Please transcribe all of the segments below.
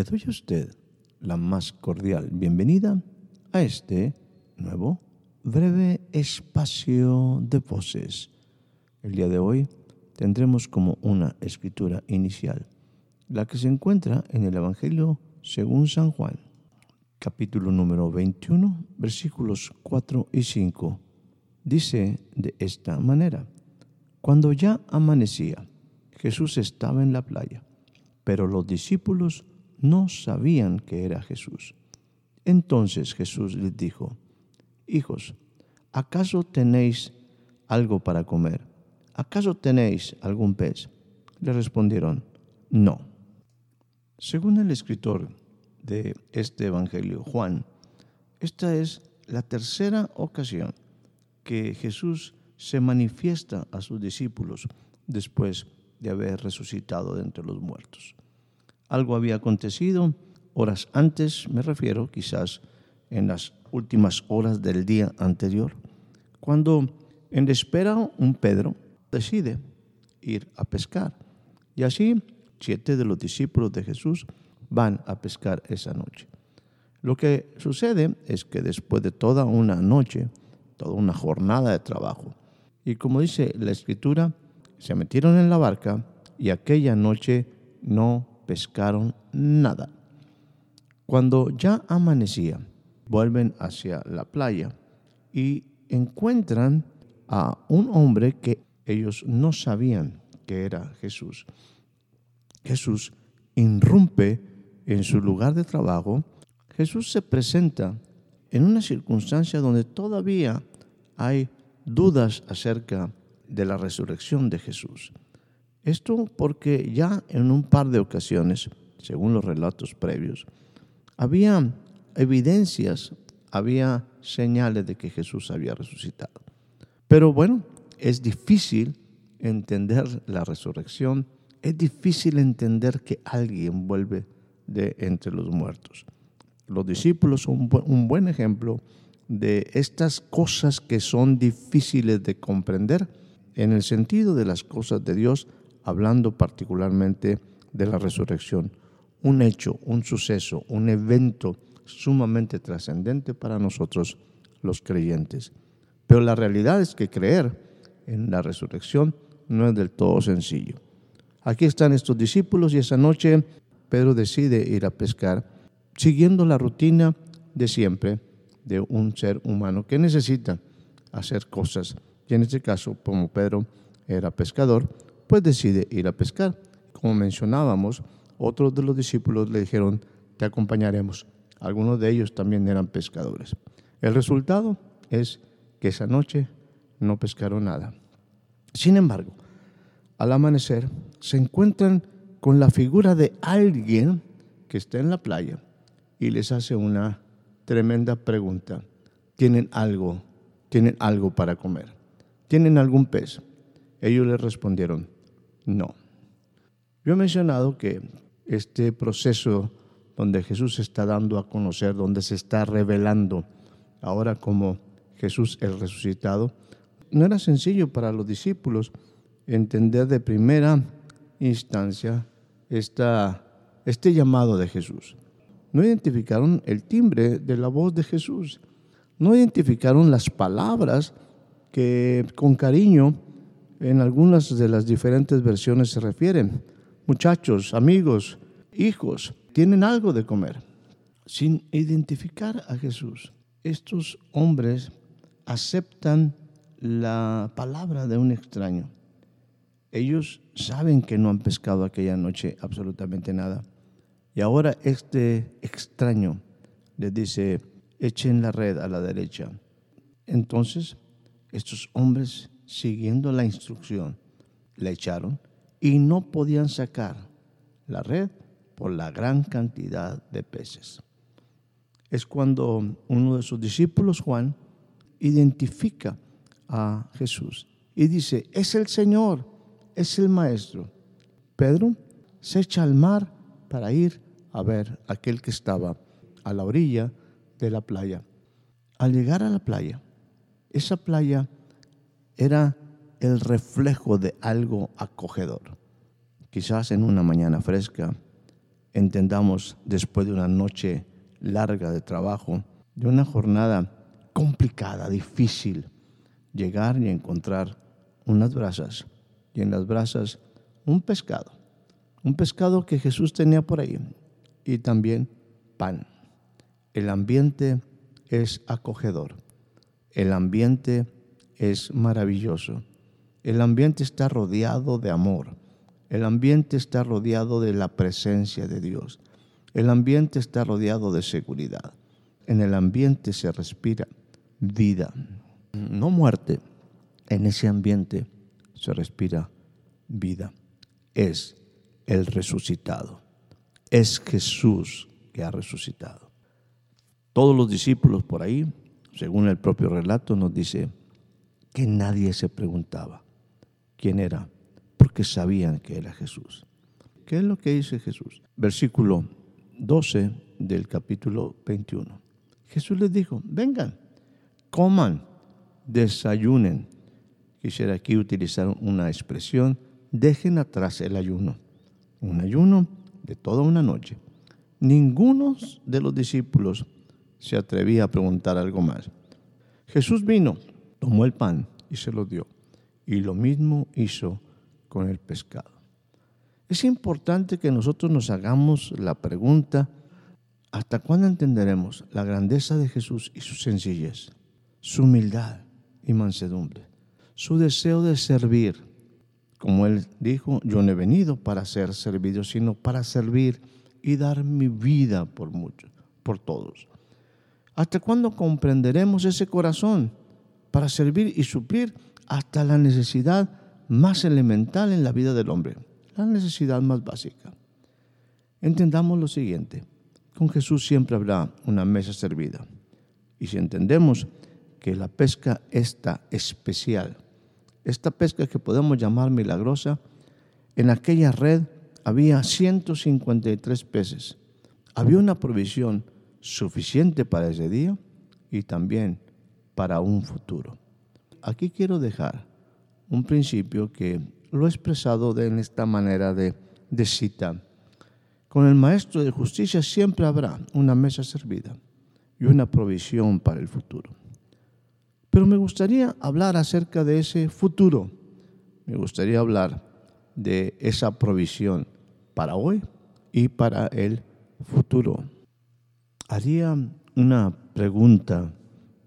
Le doy a usted la más cordial bienvenida a este nuevo breve espacio de voces. El día de hoy tendremos como una escritura inicial la que se encuentra en el Evangelio según San Juan, capítulo número 21, versículos 4 y 5. Dice de esta manera, cuando ya amanecía, Jesús estaba en la playa, pero los discípulos no sabían que era Jesús. Entonces Jesús les dijo, Hijos, ¿acaso tenéis algo para comer? ¿Acaso tenéis algún pez? Le respondieron, No. Según el escritor de este Evangelio, Juan, esta es la tercera ocasión que Jesús se manifiesta a sus discípulos después de haber resucitado de entre los muertos. Algo había acontecido horas antes, me refiero quizás en las últimas horas del día anterior, cuando en espera un Pedro decide ir a pescar. Y así siete de los discípulos de Jesús van a pescar esa noche. Lo que sucede es que después de toda una noche, toda una jornada de trabajo, y como dice la escritura, se metieron en la barca y aquella noche no pescaron nada. Cuando ya amanecía, vuelven hacia la playa y encuentran a un hombre que ellos no sabían que era Jesús. Jesús irrumpe en su lugar de trabajo. Jesús se presenta en una circunstancia donde todavía hay dudas acerca de la resurrección de Jesús. Esto porque ya en un par de ocasiones, según los relatos previos, había evidencias, había señales de que Jesús había resucitado. Pero bueno, es difícil entender la resurrección, es difícil entender que alguien vuelve de entre los muertos. Los discípulos son un buen ejemplo de estas cosas que son difíciles de comprender en el sentido de las cosas de Dios hablando particularmente de la resurrección, un hecho, un suceso, un evento sumamente trascendente para nosotros los creyentes. Pero la realidad es que creer en la resurrección no es del todo sencillo. Aquí están estos discípulos y esa noche Pedro decide ir a pescar siguiendo la rutina de siempre de un ser humano que necesita hacer cosas. Y en este caso, como Pedro era pescador, pues decide ir a pescar. Como mencionábamos, otros de los discípulos le dijeron, te acompañaremos. Algunos de ellos también eran pescadores. El resultado es que esa noche no pescaron nada. Sin embargo, al amanecer se encuentran con la figura de alguien que está en la playa y les hace una tremenda pregunta. ¿Tienen algo? ¿Tienen algo para comer? ¿Tienen algún pez? Ellos le respondieron, no. Yo he mencionado que este proceso donde Jesús se está dando a conocer, donde se está revelando ahora como Jesús el resucitado, no era sencillo para los discípulos entender de primera instancia este llamado de Jesús. No identificaron el timbre de la voz de Jesús. No identificaron las palabras que con cariño en algunas de las diferentes versiones se refieren. Muchachos, amigos, hijos, tienen algo de comer. Sin identificar a Jesús, estos hombres aceptan la palabra de un extraño. Ellos saben que no han pescado aquella noche absolutamente nada. Y ahora este extraño les dice, echen la red a la derecha. Entonces estos hombres, siguiendo la instrucción, la echaron y no podían sacar la red por la gran cantidad de peces. Es cuando uno de sus discípulos, Juan, identifica a Jesús y dice, es el Señor, es el Maestro. Pedro se echa al mar para ir a ver a aquel que estaba a la orilla de la playa. Al llegar a la playa, esa playa era el reflejo de algo acogedor. Quizás en una mañana fresca entendamos después de una noche larga de trabajo, de una jornada complicada, difícil, llegar y encontrar unas brasas y en las brasas un pescado, un pescado que Jesús tenía por ahí y también pan. El ambiente es acogedor, el ambiente es maravilloso, el ambiente está rodeado de amor, el ambiente está rodeado de la presencia de Dios, el ambiente está rodeado de seguridad, en el ambiente se respira vida, no muerte, en ese ambiente se respira vida. Es el resucitado. Es Jesús que ha resucitado. Todos los discípulos por ahí, según el propio relato, nos dice que nadie se preguntaba quién era, porque sabían que era Jesús. ¿Qué es lo que dice Jesús? Versículo 12 del capítulo 21. Jesús les dijo, vengan, coman, desayunen. Quisiera aquí utilizar una expresión, dejen atrás el ayuno. Un ayuno de toda una noche. Ninguno de los discípulos se atrevía a preguntar algo más. Jesús vino, tomó el pan y se lo dio. Y lo mismo hizo con el pescado. Es importante que nosotros nos hagamos la pregunta, ¿hasta cuándo entenderemos la grandeza de Jesús y su sencillez, su humildad y mansedumbre, su deseo de servir? Como él dijo, yo no he venido para ser servido, sino para servir y dar mi vida por muchos, por todos. ¿Hasta cuándo comprenderemos ese corazón para servir y suplir hasta la necesidad más elemental en la vida del hombre? la necesidad más básica. Entendamos lo siguiente, con Jesús siempre habrá una mesa servida. Y si entendemos que la pesca esta especial, esta pesca que podemos llamar milagrosa, en aquella red había 153 peces. Había una provisión suficiente para ese día y también para un futuro. Aquí quiero dejar un principio que lo he expresado de, en esta manera de, de cita. Con el Maestro de Justicia siempre habrá una mesa servida y una provisión para el futuro. Pero me gustaría hablar acerca de ese futuro. Me gustaría hablar de esa provisión para hoy y para el futuro. Haría una pregunta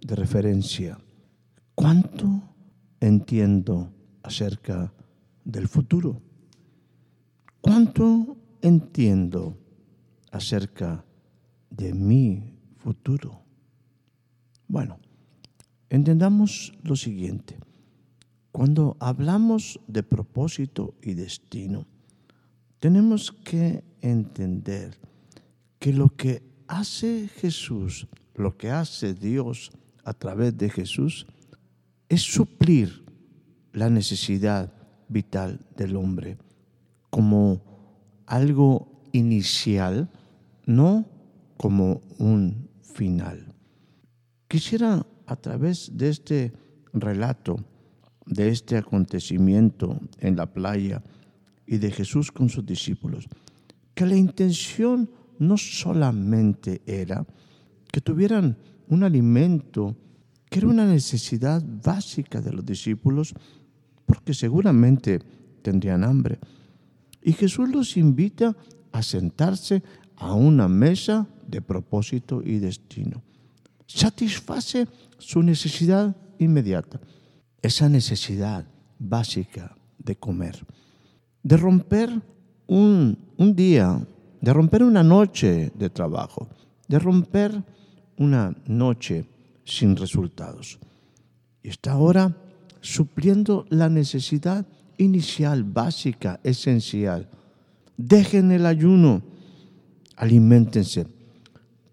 de referencia. ¿Cuánto entiendo acerca del futuro. ¿Cuánto entiendo acerca de mi futuro? Bueno, entendamos lo siguiente. Cuando hablamos de propósito y destino, tenemos que entender que lo que hace Jesús, lo que hace Dios a través de Jesús, es suplir la necesidad vital del hombre como algo inicial, no como un final. Quisiera a través de este relato, de este acontecimiento en la playa y de Jesús con sus discípulos, que la intención no solamente era que tuvieran un alimento que era una necesidad básica de los discípulos, porque seguramente tendrían hambre. Y Jesús los invita a sentarse a una mesa de propósito y destino. Satisface su necesidad inmediata, esa necesidad básica de comer, de romper un, un día, de romper una noche de trabajo, de romper una noche sin resultados. Y está ahora supliendo la necesidad inicial, básica, esencial. Dejen el ayuno, alimentense,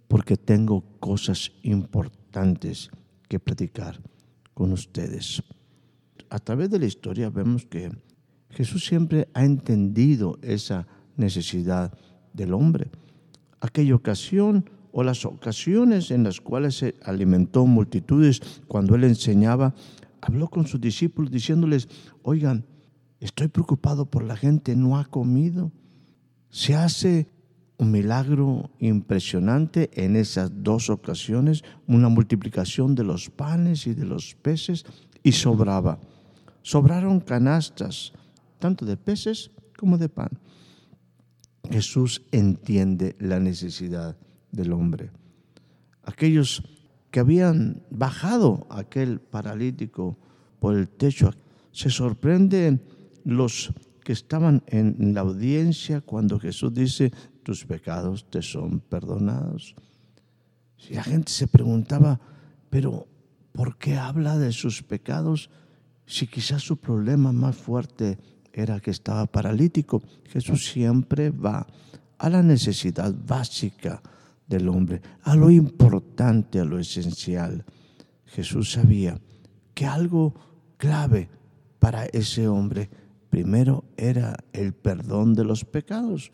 porque tengo cosas importantes que predicar con ustedes. A través de la historia vemos que Jesús siempre ha entendido esa necesidad del hombre. Aquella ocasión o las ocasiones en las cuales se alimentó multitudes cuando él enseñaba, habló con sus discípulos diciéndoles, oigan, estoy preocupado por la gente, no ha comido. Se hace un milagro impresionante en esas dos ocasiones, una multiplicación de los panes y de los peces, y sobraba. Sobraron canastas, tanto de peces como de pan. Jesús entiende la necesidad del hombre. Aquellos que habían bajado aquel paralítico por el techo, se sorprenden los que estaban en la audiencia cuando Jesús dice, tus pecados te son perdonados. Si la gente se preguntaba, pero ¿por qué habla de sus pecados si quizás su problema más fuerte era que estaba paralítico? Jesús siempre va a la necesidad básica del hombre, a lo importante, a lo esencial. Jesús sabía que algo clave para ese hombre primero era el perdón de los pecados.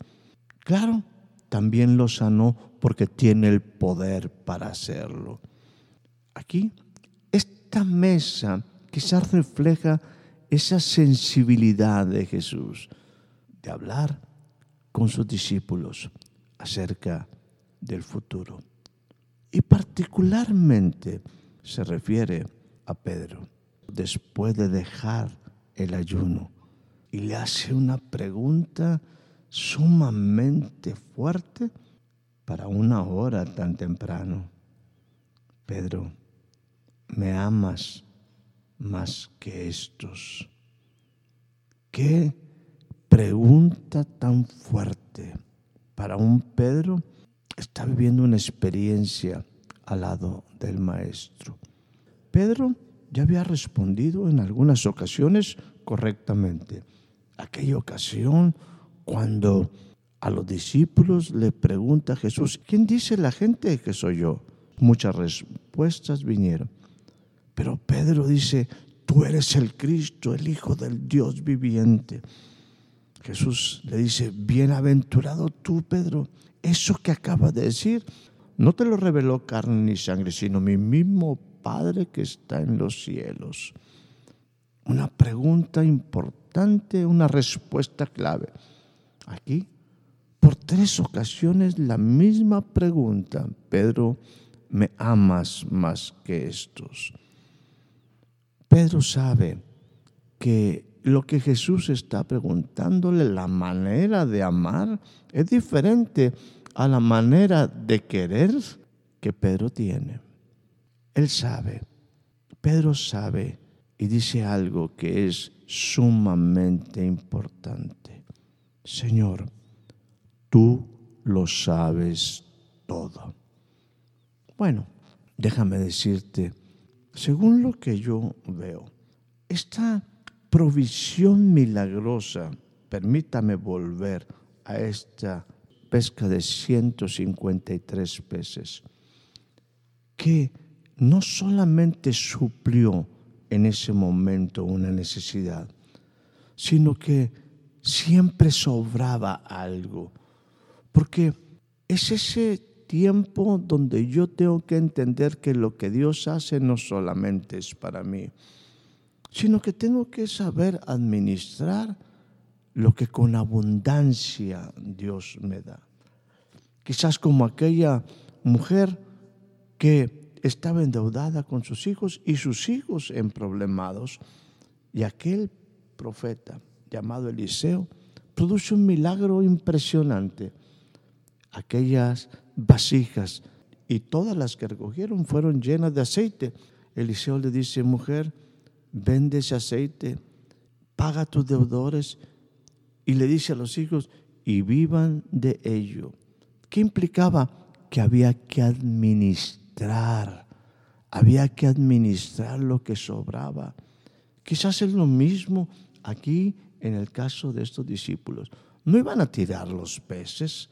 Claro, también lo sanó porque tiene el poder para hacerlo. Aquí, esta mesa quizás refleja esa sensibilidad de Jesús de hablar con sus discípulos acerca del futuro. Y particularmente se refiere a Pedro, después de dejar el ayuno, y le hace una pregunta sumamente fuerte para una hora tan temprano. Pedro, ¿me amas más que estos? ¿Qué pregunta tan fuerte para un Pedro? Está viviendo una experiencia al lado del Maestro. Pedro ya había respondido en algunas ocasiones correctamente. Aquella ocasión cuando a los discípulos le pregunta Jesús, ¿quién dice la gente que soy yo? Muchas respuestas vinieron. Pero Pedro dice, tú eres el Cristo, el Hijo del Dios viviente. Jesús le dice, bienaventurado tú, Pedro, eso que acaba de decir no te lo reveló carne ni sangre, sino mi mismo Padre que está en los cielos. Una pregunta importante, una respuesta clave. Aquí, por tres ocasiones, la misma pregunta. Pedro, ¿me amas más que estos? Pedro sabe que lo que Jesús está preguntándole, la manera de amar, es diferente a la manera de querer que Pedro tiene. Él sabe, Pedro sabe y dice algo que es sumamente importante. Señor, tú lo sabes todo. Bueno, déjame decirte, según lo que yo veo, esta provisión milagrosa, permítame volver a esta pesca de 153 peces, que no solamente suplió en ese momento una necesidad, sino que siempre sobraba algo, porque es ese tiempo donde yo tengo que entender que lo que Dios hace no solamente es para mí, sino que tengo que saber administrar lo que con abundancia Dios me da. Quizás como aquella mujer que estaba endeudada con sus hijos y sus hijos en problemados, y aquel profeta llamado Eliseo produce un milagro impresionante. Aquellas vasijas y todas las que recogieron fueron llenas de aceite. Eliseo le dice, mujer, vende ese aceite, paga tus deudores y le dice a los hijos, y vivan de ello. ¿Qué implicaba? Que había que administrar Había que administrar lo que sobraba. Quizás es lo mismo aquí en el caso de estos discípulos. No iban a tirar los peces.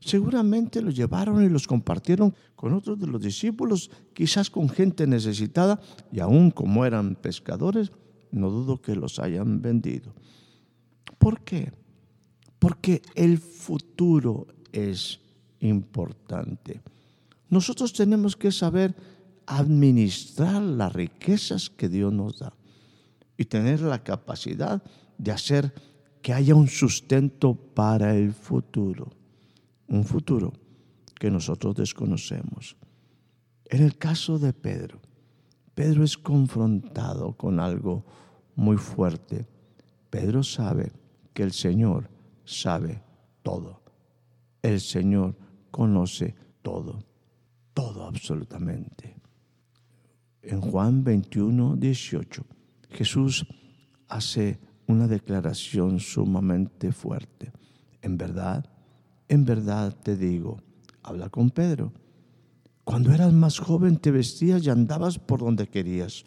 Seguramente los llevaron y los compartieron con otros de los discípulos, quizás con gente necesitada, y aún como eran pescadores, no dudo que los hayan vendido. ¿Por qué? Porque el futuro es importante. Nosotros tenemos que saber administrar las riquezas que Dios nos da y tener la capacidad de hacer que haya un sustento para el futuro, un futuro que nosotros desconocemos. En el caso de Pedro, Pedro es confrontado con algo muy fuerte. Pedro sabe que el Señor sabe todo. El Señor conoce todo, todo absolutamente. En Juan 21, 18, Jesús hace una declaración sumamente fuerte. En verdad, en verdad te digo, habla con Pedro. Cuando eras más joven te vestías y andabas por donde querías,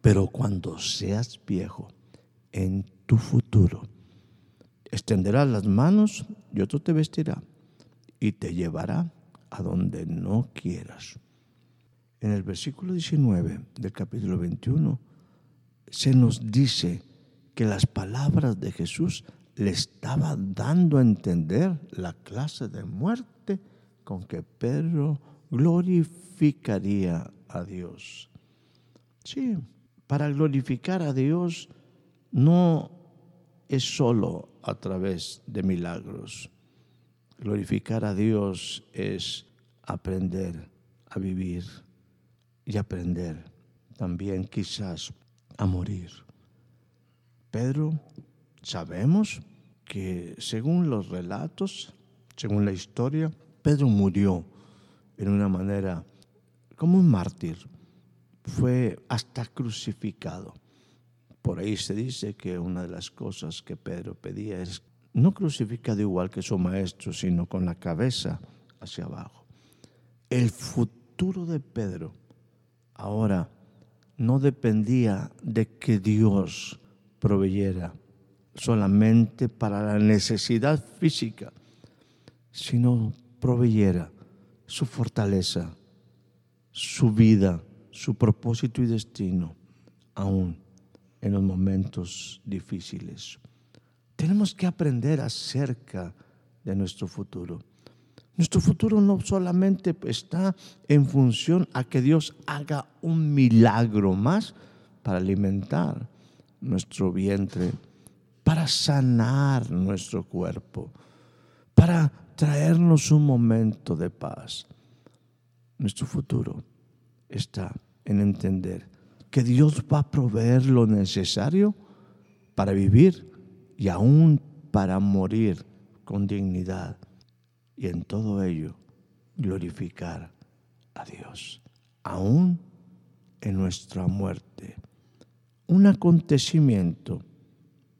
pero cuando seas viejo, en tu futuro, extenderás las manos y otro te vestirá y te llevará a donde no quieras. En el versículo 19 del capítulo 21 se nos dice que las palabras de Jesús le estaban dando a entender la clase de muerte con que Pedro glorificaría a Dios. Sí, para glorificar a Dios no es solo a través de milagros. Glorificar a Dios es aprender a vivir y aprender también quizás a morir. Pedro, sabemos que según los relatos, según la historia, Pedro murió en una manera como un mártir. Fue hasta crucificado. Por ahí se dice que una de las cosas que Pedro pedía es no crucificado igual que su maestro, sino con la cabeza hacia abajo. El futuro de Pedro ahora no dependía de que Dios proveyera solamente para la necesidad física, sino proveyera su fortaleza, su vida, su propósito y destino, aún en los momentos difíciles. Tenemos que aprender acerca de nuestro futuro. Nuestro futuro no solamente está en función a que Dios haga un milagro más para alimentar nuestro vientre, para sanar nuestro cuerpo, para traernos un momento de paz. Nuestro futuro está en entender que Dios va a proveer lo necesario para vivir y aún para morir con dignidad. Y en todo ello glorificar a Dios, aún en nuestra muerte un acontecimiento